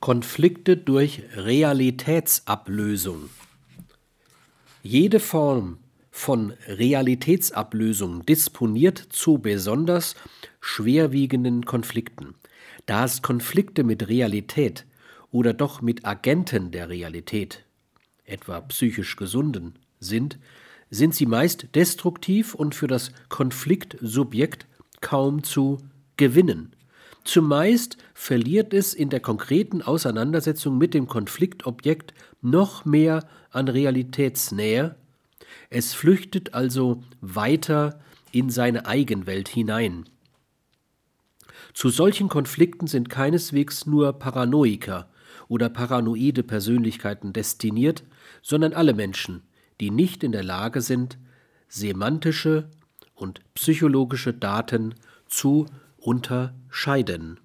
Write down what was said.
Konflikte durch Realitätsablösung. Jede Form von Realitätsablösung disponiert zu besonders schwerwiegenden Konflikten. Da es Konflikte mit Realität oder doch mit Agenten der Realität, etwa psychisch Gesunden, sind, sind sie meist destruktiv und für das Konfliktsubjekt kaum zu gewinnen. Zumeist verliert es in der konkreten Auseinandersetzung mit dem Konfliktobjekt noch mehr an Realitätsnähe, es flüchtet also weiter in seine Eigenwelt hinein. Zu solchen Konflikten sind keineswegs nur Paranoiker oder paranoide Persönlichkeiten destiniert, sondern alle Menschen, die nicht in der Lage sind, semantische und psychologische Daten zu unterscheiden